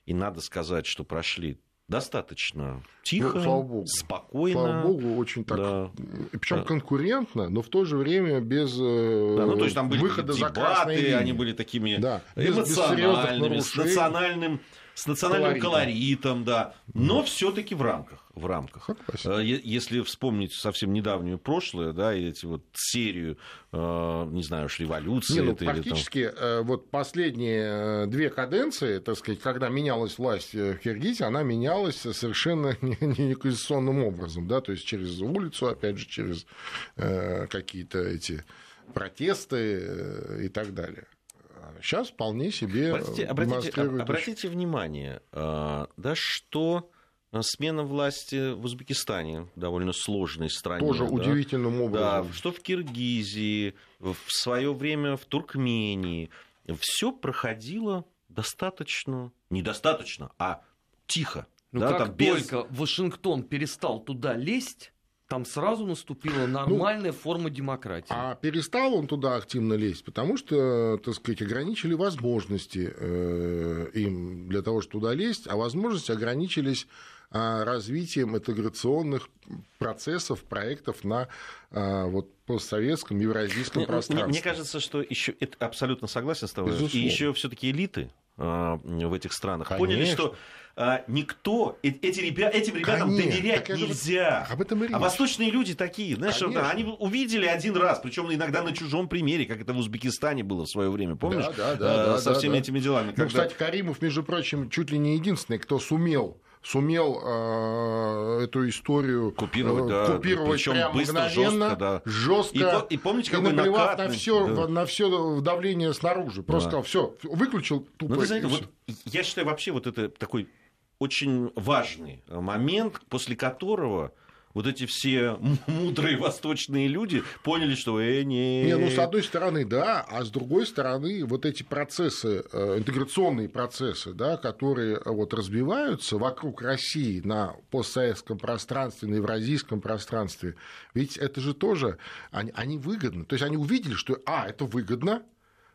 [SPEAKER 1] И надо сказать, что прошли достаточно тихо,
[SPEAKER 2] Ну, слава богу.
[SPEAKER 1] спокойно.
[SPEAKER 2] Слава богу, очень так.
[SPEAKER 1] Да.
[SPEAKER 2] Причем
[SPEAKER 1] Да.
[SPEAKER 2] конкурентно, но в то же время без э,
[SPEAKER 1] Да, ну, то есть там были
[SPEAKER 2] выхода за красные
[SPEAKER 1] дебаты,
[SPEAKER 2] линии.
[SPEAKER 1] они были такими
[SPEAKER 2] Да, без- без
[SPEAKER 1] эмоциональными, с национальным, с национальным
[SPEAKER 2] Колоритом.
[SPEAKER 1] колоритом, да. Но все-таки в рамках. В рамках.
[SPEAKER 2] Согласен.
[SPEAKER 1] Э, Если вспомнить совсем недавнее прошлое, да, и эти вот серию, э, не знаю уж, революции
[SPEAKER 2] Не, ну,
[SPEAKER 1] это или там-
[SPEAKER 2] практически э, вот последние две каденции, так сказать, когда менялась власть в Киргизии, она менялась совершенно не, не конституционным образом, да, то есть через улицу, опять же, через какие-то эти протесты и так далее. Сейчас вполне себе
[SPEAKER 1] Обратите,
[SPEAKER 2] э,
[SPEAKER 1] обратите,
[SPEAKER 2] демонстрирует
[SPEAKER 1] об- обратите внимание, э, да, что э, смена власти в Узбекистане, довольно сложной стране.
[SPEAKER 2] тоже
[SPEAKER 1] да,
[SPEAKER 2] удивительным
[SPEAKER 1] Да,
[SPEAKER 2] образом.
[SPEAKER 1] что в Киргизии, в свое время в Туркмении. Все проходило достаточно, недостаточно, а тихо.
[SPEAKER 3] Ну,
[SPEAKER 1] да,
[SPEAKER 3] как
[SPEAKER 1] там без-
[SPEAKER 3] только Вашингтон перестал туда лезть, там сразу наступила нормальная форма демократии.
[SPEAKER 2] А перестал он туда активно лезть, потому что, так сказать, ограничили возможности э, им для того, чтобы туда лезть, а возможности ограничились а, развитием интеграционных процессов, проектов на а, вот, постсоветском, евразийском
[SPEAKER 1] Мне-
[SPEAKER 2] пространстве.
[SPEAKER 1] Мне, мне кажется, что еще это абсолютно согласен с тобой.
[SPEAKER 2] Безусловно.
[SPEAKER 1] И еще все-таки элиты в этих странах
[SPEAKER 2] Конечно.
[SPEAKER 1] поняли, что а, никто э- эти ребя- этим ребятам
[SPEAKER 2] Конечно.
[SPEAKER 1] доверять
[SPEAKER 2] Так
[SPEAKER 1] нельзя.
[SPEAKER 2] об этом и
[SPEAKER 1] а
[SPEAKER 2] речь.
[SPEAKER 1] восточные люди такие, знаешь,
[SPEAKER 2] Конечно.
[SPEAKER 1] они увидели один раз, причем иногда на чужом примере, как это в Узбекистане было в свое время, помнишь?
[SPEAKER 2] Да, да,
[SPEAKER 1] А,
[SPEAKER 2] да,
[SPEAKER 1] со
[SPEAKER 2] да,
[SPEAKER 1] всеми
[SPEAKER 2] да.
[SPEAKER 1] этими делами.
[SPEAKER 2] Ну,
[SPEAKER 1] когда-
[SPEAKER 2] кстати, Каримов, между прочим, чуть ли не единственный, кто сумел сумел э, эту историю
[SPEAKER 1] Купировать,
[SPEAKER 2] э,
[SPEAKER 1] да,
[SPEAKER 2] купировать
[SPEAKER 1] причем
[SPEAKER 2] прям
[SPEAKER 1] быстро,
[SPEAKER 2] мгновенно,
[SPEAKER 1] жестко, да.
[SPEAKER 2] жестко,
[SPEAKER 1] И и помните, какой
[SPEAKER 2] наплевав на все,
[SPEAKER 1] да.
[SPEAKER 2] на все давление снаружи. Просто
[SPEAKER 1] Да.
[SPEAKER 2] все, выключил тупо.
[SPEAKER 1] Ну,
[SPEAKER 2] и
[SPEAKER 1] знаете, вот я считаю вообще вот это такой очень важный момент, после которого вот эти все мудрые восточные люди поняли, что э, не...
[SPEAKER 2] Не, ну, с одной стороны, да, а с другой стороны, вот эти процессы, э, интеграционные процессы, да, которые э, вот развиваются вокруг России на постсоветском пространстве, на евразийском пространстве, ведь это же тоже, они, они выгодны. То есть они увидели, что, а, это выгодно,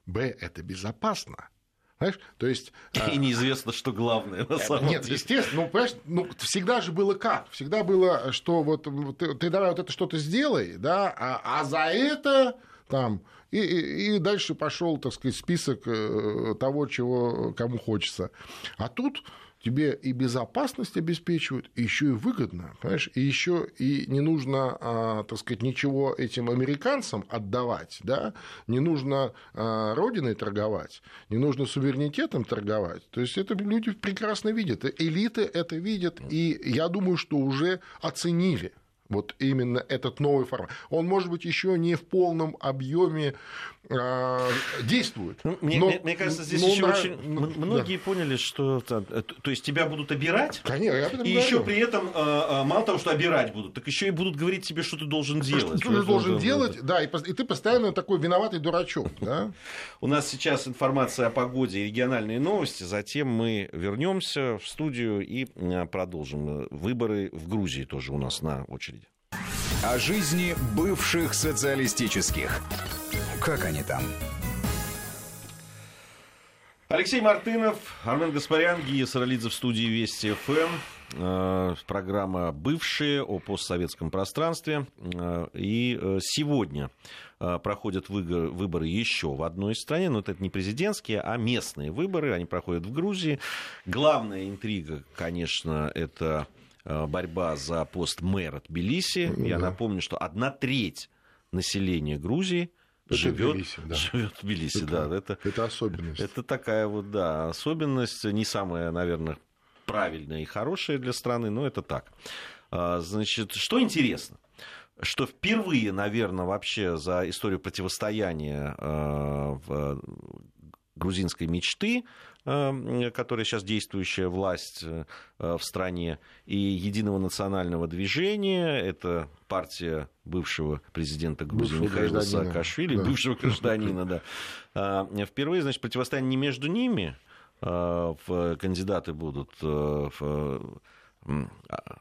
[SPEAKER 2] б, это безопасно. Знаешь, то есть... э,
[SPEAKER 1] И неизвестно, что главное на самом
[SPEAKER 2] нет,
[SPEAKER 1] деле.
[SPEAKER 2] естественно, ну, понимаешь, ну, всегда же было как? Всегда было, что вот ты, ты давай вот это что-то сделай, да, а, а за это там... И, и, и дальше пошел, так сказать, список э, того, чего кому хочется. А тут тебе и безопасность обеспечивают, и еще и выгодно, понимаешь, и еще и не нужно, а, так сказать, ничего этим американцам отдавать, да, не нужно а, родиной торговать, не нужно суверенитетом торговать. То есть это люди прекрасно видят, элиты это видят, и я думаю, что уже оценили вот именно этот новый формат. Он, может быть, еще не в полном объеме э, действует.
[SPEAKER 1] Ну, мне,
[SPEAKER 2] но,
[SPEAKER 1] мне, кажется, здесь еще на... очень многие да. поняли, что то, то есть тебя будут обирать,
[SPEAKER 2] Конечно, я
[SPEAKER 1] и говорю. еще при этом э, мало того, что обирать будут, так еще и будут говорить тебе, что ты должен делать.
[SPEAKER 2] Что, что ты должен делать, да, и, и ты постоянно такой виноватый дурачок. Да?
[SPEAKER 1] У нас сейчас информация о погоде и региональные новости, затем мы вернемся в студию и продолжим. Выборы в Грузии тоже у нас на очереди.
[SPEAKER 4] О жизни бывших социалистических. Как они там?
[SPEAKER 1] Алексей Мартынов, Армен Гаспарян, Гия Саралидзе в студии Вести ФМ. Э, программа «Бывшие» о постсоветском пространстве. Э, и э, сегодня проходят выборы еще в одной стране, но это не президентские, а местные выборы. Они проходят в Грузии. Главная интрига, конечно, это борьба за пост мэра Тбилиси. Я напомню, что одна треть населения Грузии это живет, Тбилиси, да. живет в Тбилиси, это, да.
[SPEAKER 2] Это, это особенность.
[SPEAKER 1] Это такая вот, да, особенность, не самая, наверное, правильная и хорошая для страны, но это так. А, значит, что интересно, что впервые, наверное, вообще за историю противостояния в грузинской мечты Эм, которая сейчас действующая власть э, в стране, и Единого национального движения, это партия бывшего президента Грузии бывшего Михаила Саакашвили, да. бывшего гражданина, да. А, впервые, значит, противостояние не между ними, в кандидаты будут э, в, а,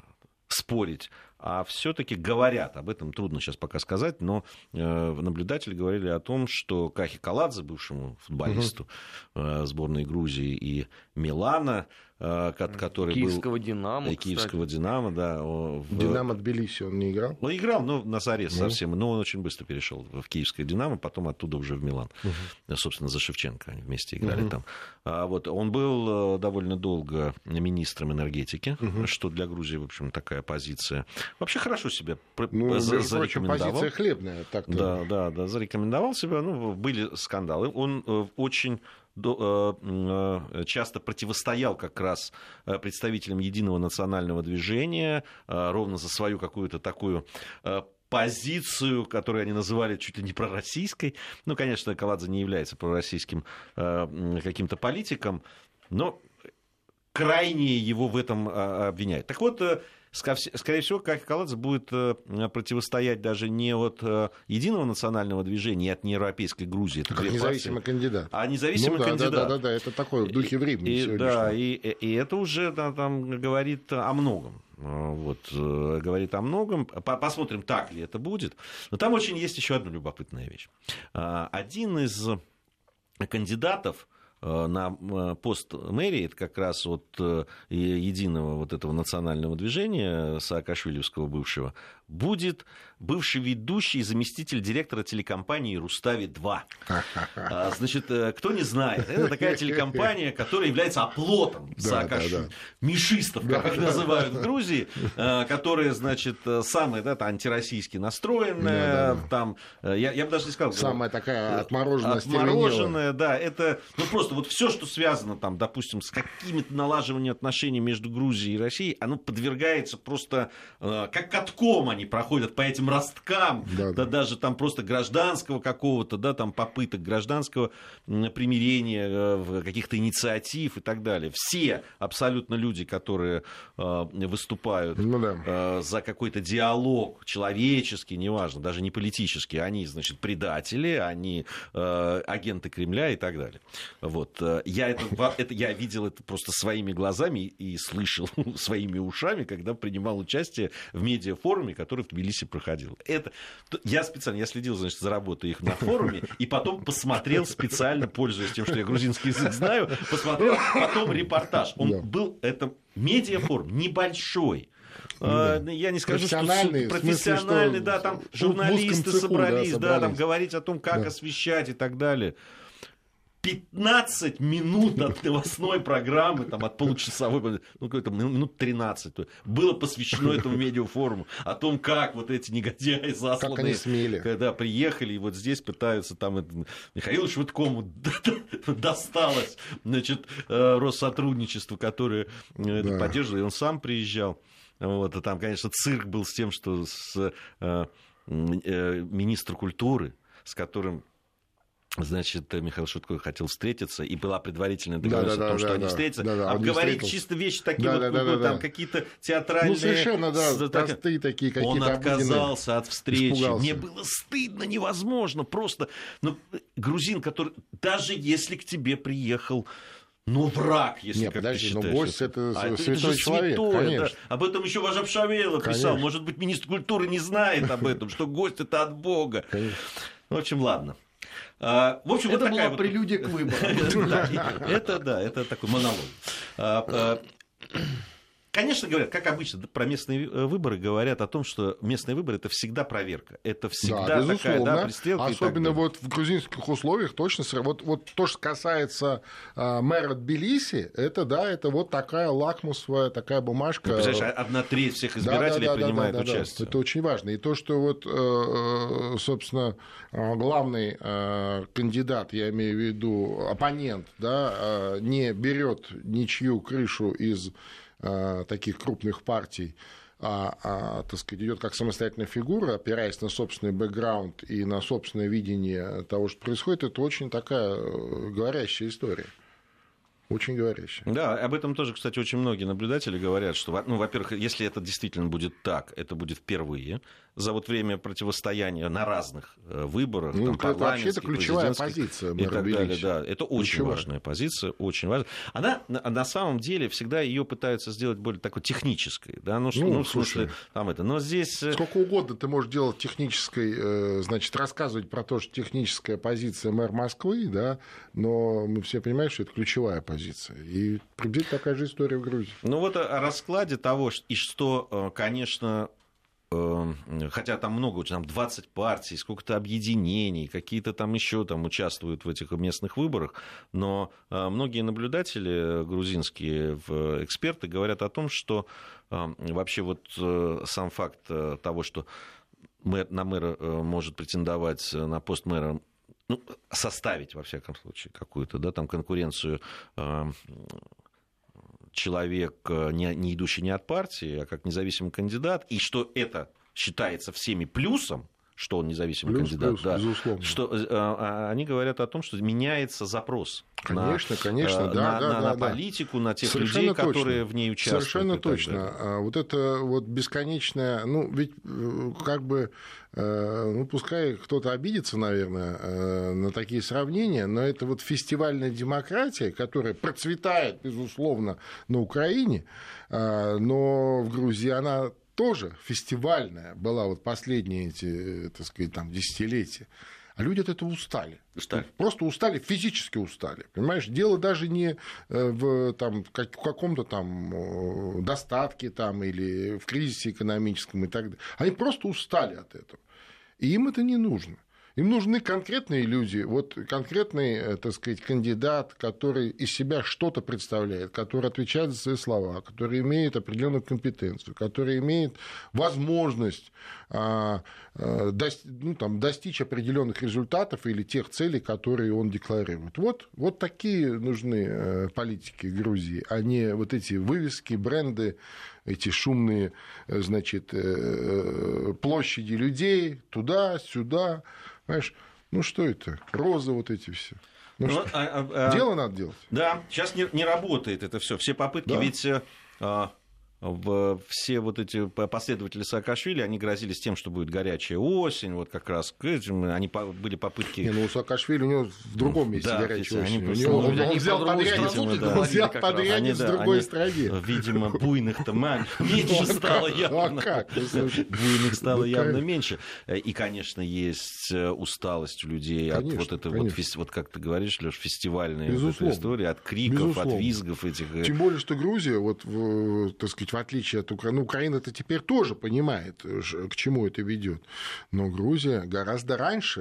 [SPEAKER 1] спорить, а все-таки говорят, об этом трудно сейчас пока сказать, но э, наблюдатели говорили о том, что Кахи Каладзе, бывшему футболисту угу. сборной Грузии и Милана, Э, который
[SPEAKER 3] Киевского
[SPEAKER 1] был...
[SPEAKER 3] Динамо,
[SPEAKER 1] и Киевского Динамо, да. В...
[SPEAKER 2] Динамо Тбилиси он не играл?
[SPEAKER 1] Он играл, но на заре ну. совсем, но он очень быстро перешел в Киевское Динамо, потом оттуда уже в Милан. Угу. Собственно, за Шевченко они вместе играли угу. там. А вот он был э, довольно долго министром энергетики, угу. что для Грузии, в общем, такая позиция. Вообще хорошо себя
[SPEAKER 2] ну, за, зарекомендовал. позиция хлебная. Так
[SPEAKER 1] да, да, да, зарекомендовал себя. Ну, были скандалы. Он э, очень Э, э, часто противостоял как раз э, представителям единого национального движения ровно за свою какую-то такую позицию, которую они называли чуть ли не пророссийской. Ну, конечно, Каладзе не является пророссийским каким-то политиком, но крайне его в этом обвиняют. Так вот, скорее всего, как Каладзе будет э, противостоять даже не от э, единого национального движения, от неевропейской Грузии.
[SPEAKER 2] Это как независимый партии, кандидат.
[SPEAKER 1] А независимый ну, да, кандидат.
[SPEAKER 2] Да, да, да, да, это такое в духе времени.
[SPEAKER 1] И, да, и, и это уже да, там говорит о многом. Вот, э, говорит о многом. Посмотрим, так ли это будет. Но там очень есть еще одна любопытная вещь. Один из кандидатов, на э, пост мэрии, это как раз от э, единого вот этого национального движения Саакашвилевского бывшего, будет бывший ведущий и заместитель директора телекомпании «Рустави-2». А, значит, кто не знает, это такая телекомпания, которая является оплотом Саакашвили. Мишистов, как их называют в Грузии, которые, значит, самые да, антироссийски настроенные. Там, я, я бы даже не сказал...
[SPEAKER 2] Самая такая отмороженная,
[SPEAKER 1] Отмороженная, да. Это ну, просто вот все, что связано, там, допустим, с какими-то налаживанием отношений между Грузией и Россией, оно подвергается просто, э, как катком они проходят по этим росткам, да, да, да. даже там просто гражданского какого-то, да, там попыток гражданского примирения, э, каких-то инициатив и так далее. Все абсолютно люди, которые э, выступают ну, да. э, за какой-то диалог человеческий, неважно, даже не политический, они, значит, предатели, они агенты Кремля и так далее. Вот. Я, это, это, я видел это просто своими глазами и слышал своими ушами, когда принимал участие в медиафоруме, который в Тбилиси проходил. Это, я специально, я следил, значит, за работой их на форуме, и потом посмотрел специально, пользуясь тем, что я грузинский язык знаю, посмотрел потом репортаж. Он был, это медиафорум небольшой, да. Э, я не скажу, что профессиональный, да, там журналисты собрались, да, собрались, да, там говорить о том, как да. освещать и так далее. 15 минут от новостной программы, там, от получасовой, ну, какой-то минут 13, было посвящено этому медиафоруму, о том, как вот эти негодяи засланные...
[SPEAKER 2] Как они смели.
[SPEAKER 1] Когда приехали, и вот здесь пытаются там... Это, Михаилу Швыдкому досталось, значит, э, Россотрудничество, которое э, это да. поддерживало, и он сам приезжал. Вот, и там, конечно, цирк был с тем, что с э, э, министр культуры, с которым Значит, Михаил Шутков хотел встретиться, и была предварительная договоренность да, да, о том, да, что да, они встретятся. Да, да, Обговорить чисто вещи такие да, вот, да, да, там да. какие-то театральные... Ну,
[SPEAKER 2] совершенно, да, простые такие какие-то
[SPEAKER 1] Он отказался от встречи. Испугался. Мне было стыдно, невозможно. Просто, ну, грузин, который, даже если к тебе приехал ну, враг, если
[SPEAKER 2] Нет,
[SPEAKER 1] как
[SPEAKER 2] подожди,
[SPEAKER 1] ты
[SPEAKER 2] но
[SPEAKER 1] считаешь.
[SPEAKER 2] гость это а святой это человек, святое, конечно.
[SPEAKER 1] Да. Об этом еще Важаб Шавела писал. Может быть, министр культуры не знает об этом, что гость это от Бога. Конечно. В общем, ладно.
[SPEAKER 3] А, в общем, это вот была вот... прелюдия к выборам.
[SPEAKER 1] Это да, это такой монолог. А, а, Конечно, говорят, как обычно, про местные э, выборы говорят о том, что местные выборы это всегда проверка. Это всегда да, такая да, пристрелка.
[SPEAKER 2] Особенно вот в грузинских условиях точно. Вот, вот то, что касается э, мэра Тбилиси, это да, это вот такая лакмусовая такая бумажка. Ну,
[SPEAKER 1] представляешь, одна треть всех избирателей да, да, да, принимает да, да, участие.
[SPEAKER 2] Да, это очень важно. И то, что вот, э, собственно, главный кандидат, я имею в виду оппонент, да, не берет ничью крышу из Э, таких крупных партий, а, а, так сказать, идет как самостоятельная фигура, опираясь на собственный бэкграунд и на собственное видение того, что происходит, это очень такая э, говорящая история. Очень говорящая.
[SPEAKER 1] Да, об этом тоже, кстати, очень многие наблюдатели говорят, что, ну, во-первых, если это действительно будет так, это будет впервые за вот время противостояния на разных э, выборах, ну, там, это вообще это
[SPEAKER 2] ключевая позиция
[SPEAKER 1] и так далее. Да, это очень ключевая. важная позиция, очень важная. Она на самом деле всегда ее пытаются сделать более такой технической, да, ну, ну, ну в смысле, там это, но здесь...
[SPEAKER 2] Э, Сколько угодно ты можешь делать технической, э, значит, рассказывать про то, что техническая позиция мэр Москвы, да, но мы все понимаем, что это ключевая позиция. И приблизительно такая же история в Грузии.
[SPEAKER 1] Ну вот о раскладе того, и что, конечно, хотя там много, там 20 партий, сколько-то объединений, какие-то там еще там участвуют в этих местных выборах, но э, многие наблюдатели грузинские, эксперты говорят о том, что эм, вообще вот э, сам факт э, того, что мэр, на мэра может претендовать на пост мэра ну, составить, во всяком случае, какую-то да, там конкуренцию человек, э, не, не идущий не от партии, а как независимый кандидат, и что это считается всеми плюсом, что он независимый плюс, кандидат, плюс, да, безусловно. что э, а, они говорят о том, что меняется запрос.
[SPEAKER 2] Конечно, на, конечно, э, да,
[SPEAKER 1] на,
[SPEAKER 2] да,
[SPEAKER 1] на,
[SPEAKER 2] да,
[SPEAKER 1] на политику, на тех Совершенно людей, точно. которые в ней участвуют.
[SPEAKER 2] Совершенно точно. А вот это вот бесконечное, ну ведь как бы, ну пускай кто-то обидится, наверное, на такие сравнения, но это вот фестивальная демократия, которая процветает, безусловно, на Украине, но в Грузии она тоже фестивальная была вот последние эти, так сказать, там, десятилетия. А люди от этого устали. устали. Просто устали, физически устали. Понимаешь, дело даже не э, в, там, в каком-то там э, достатке там, или в кризисе экономическом и так далее. Они просто устали от этого. И им это не нужно. Им нужны конкретные люди, вот конкретный, э, так сказать, кандидат, который из себя что-то представляет, который отвечает за свои слова, который имеет определенную компетенцию, который имеет возможность а, а, ну, там, достичь определенных результатов или тех целей, которые он декларирует. Вот, вот такие нужны э, политики Грузии, а не вот эти вывески, бренды, эти шумные, э, значит, площади людей туда-сюда. Понимаешь, ну что это? Розы вот эти все. Ну, ну, а, а, а, Дело надо делать.
[SPEAKER 1] Да, сейчас не, не работает это все. Все попытки да. ведь э, а, все вот эти последователи Саакашвили, они грозились тем, что будет горячая осень, вот как раз к этим, они были попытки...
[SPEAKER 2] Не, ну у Саакашвили у него в другом месте да, горячая осень. Они, у
[SPEAKER 1] него,
[SPEAKER 2] он, он взял подрядчик, да, он взял подрядчик с другой стороне.
[SPEAKER 1] Видимо, буйных-то меньше стало
[SPEAKER 2] ну, а
[SPEAKER 1] явно.
[SPEAKER 2] Ну,
[SPEAKER 1] буйных стало ну, явно меньше. И, конечно, есть э, усталость у людей от вот этого, вот, вот как ты говоришь, Леш, фестивальной истории, от криков, от визгов этих.
[SPEAKER 2] Тем более, что Грузия, вот, так сказать, в отличие от Украины, ну, Украина-то теперь тоже понимает, к чему это ведет. Но Грузия гораздо раньше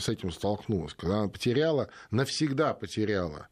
[SPEAKER 2] с этим столкнулась, когда она потеряла, навсегда потеряла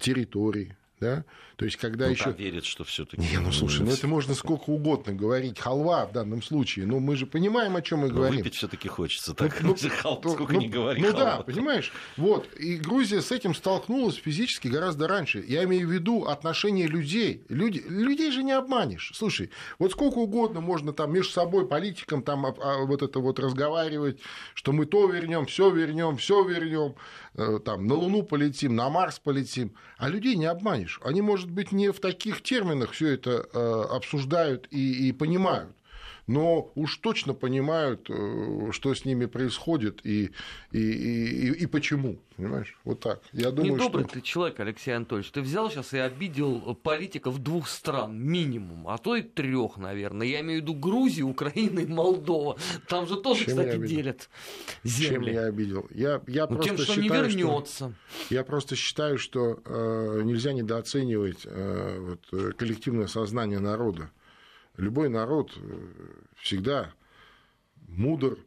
[SPEAKER 2] территории, да? То есть, когда
[SPEAKER 1] ну,
[SPEAKER 2] еще...
[SPEAKER 1] верит, что все-таки.
[SPEAKER 2] Не, ну слушай, ну это можно сколько угодно говорить. Халва в данном случае. Но мы же понимаем, о чем мы
[SPEAKER 1] Но
[SPEAKER 2] говорим.
[SPEAKER 1] Выпить все-таки хочется. Так,
[SPEAKER 2] ну,
[SPEAKER 1] ну,
[SPEAKER 2] ну,
[SPEAKER 1] сколько
[SPEAKER 2] ну,
[SPEAKER 1] не говори.
[SPEAKER 2] Ну
[SPEAKER 1] халва.
[SPEAKER 2] да, понимаешь? Вот. И Грузия с этим столкнулась физически гораздо раньше. Я имею в виду отношения людей. Люди, людей же не обманешь. Слушай, вот сколько угодно можно там между собой, политикам, там а, а, вот это вот разговаривать, что мы то вернем, все вернем, все вернем, э, там на Луну полетим, на Марс полетим. А людей не обманешь. Они, может быть, не в таких терминах все это э, обсуждают и, и понимают но уж точно понимают, э, что с ними происходит и, и, и, и почему. Понимаешь? Вот так. Я думаю,
[SPEAKER 3] Недобрый
[SPEAKER 2] что...
[SPEAKER 3] ты человек, Алексей Анатольевич. Ты взял сейчас и обидел политиков двух стран, минимум, а то и трех, наверное. Я имею в виду Грузию, Украину и Молдова. Там же тоже,
[SPEAKER 2] Чем
[SPEAKER 3] кстати, делят земли.
[SPEAKER 2] Чем я обидел? Я, я
[SPEAKER 3] ну,
[SPEAKER 2] просто
[SPEAKER 3] тем, что
[SPEAKER 2] считаю,
[SPEAKER 3] не вернется.
[SPEAKER 2] Что, я просто считаю, что э, нельзя недооценивать э, вот, коллективное сознание народа. Любой народ э, всегда мудр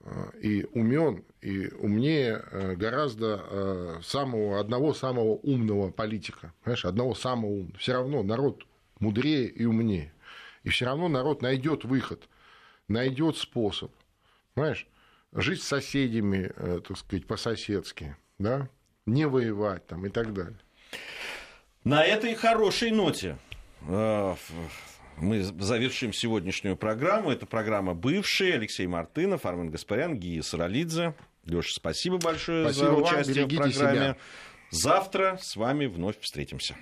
[SPEAKER 2] э, и умен, и умнее э, гораздо самого, одного самого умного политика. Понимаешь, одного самого умного. Все равно народ мудрее и умнее. И все равно народ найдет выход, найдет способ. Понимаешь? Жить с соседями, так сказать, по-соседски, да? не воевать там и так далее.
[SPEAKER 1] На этой хорошей ноте мы завершим сегодняшнюю программу. Это программа «Бывшие». Алексей Мартынов, Армен Гаспарян, Гия Саралидзе. Леша, спасибо большое
[SPEAKER 2] спасибо
[SPEAKER 1] за
[SPEAKER 2] вам,
[SPEAKER 1] участие в программе.
[SPEAKER 2] Себя.
[SPEAKER 1] Завтра с вами вновь встретимся.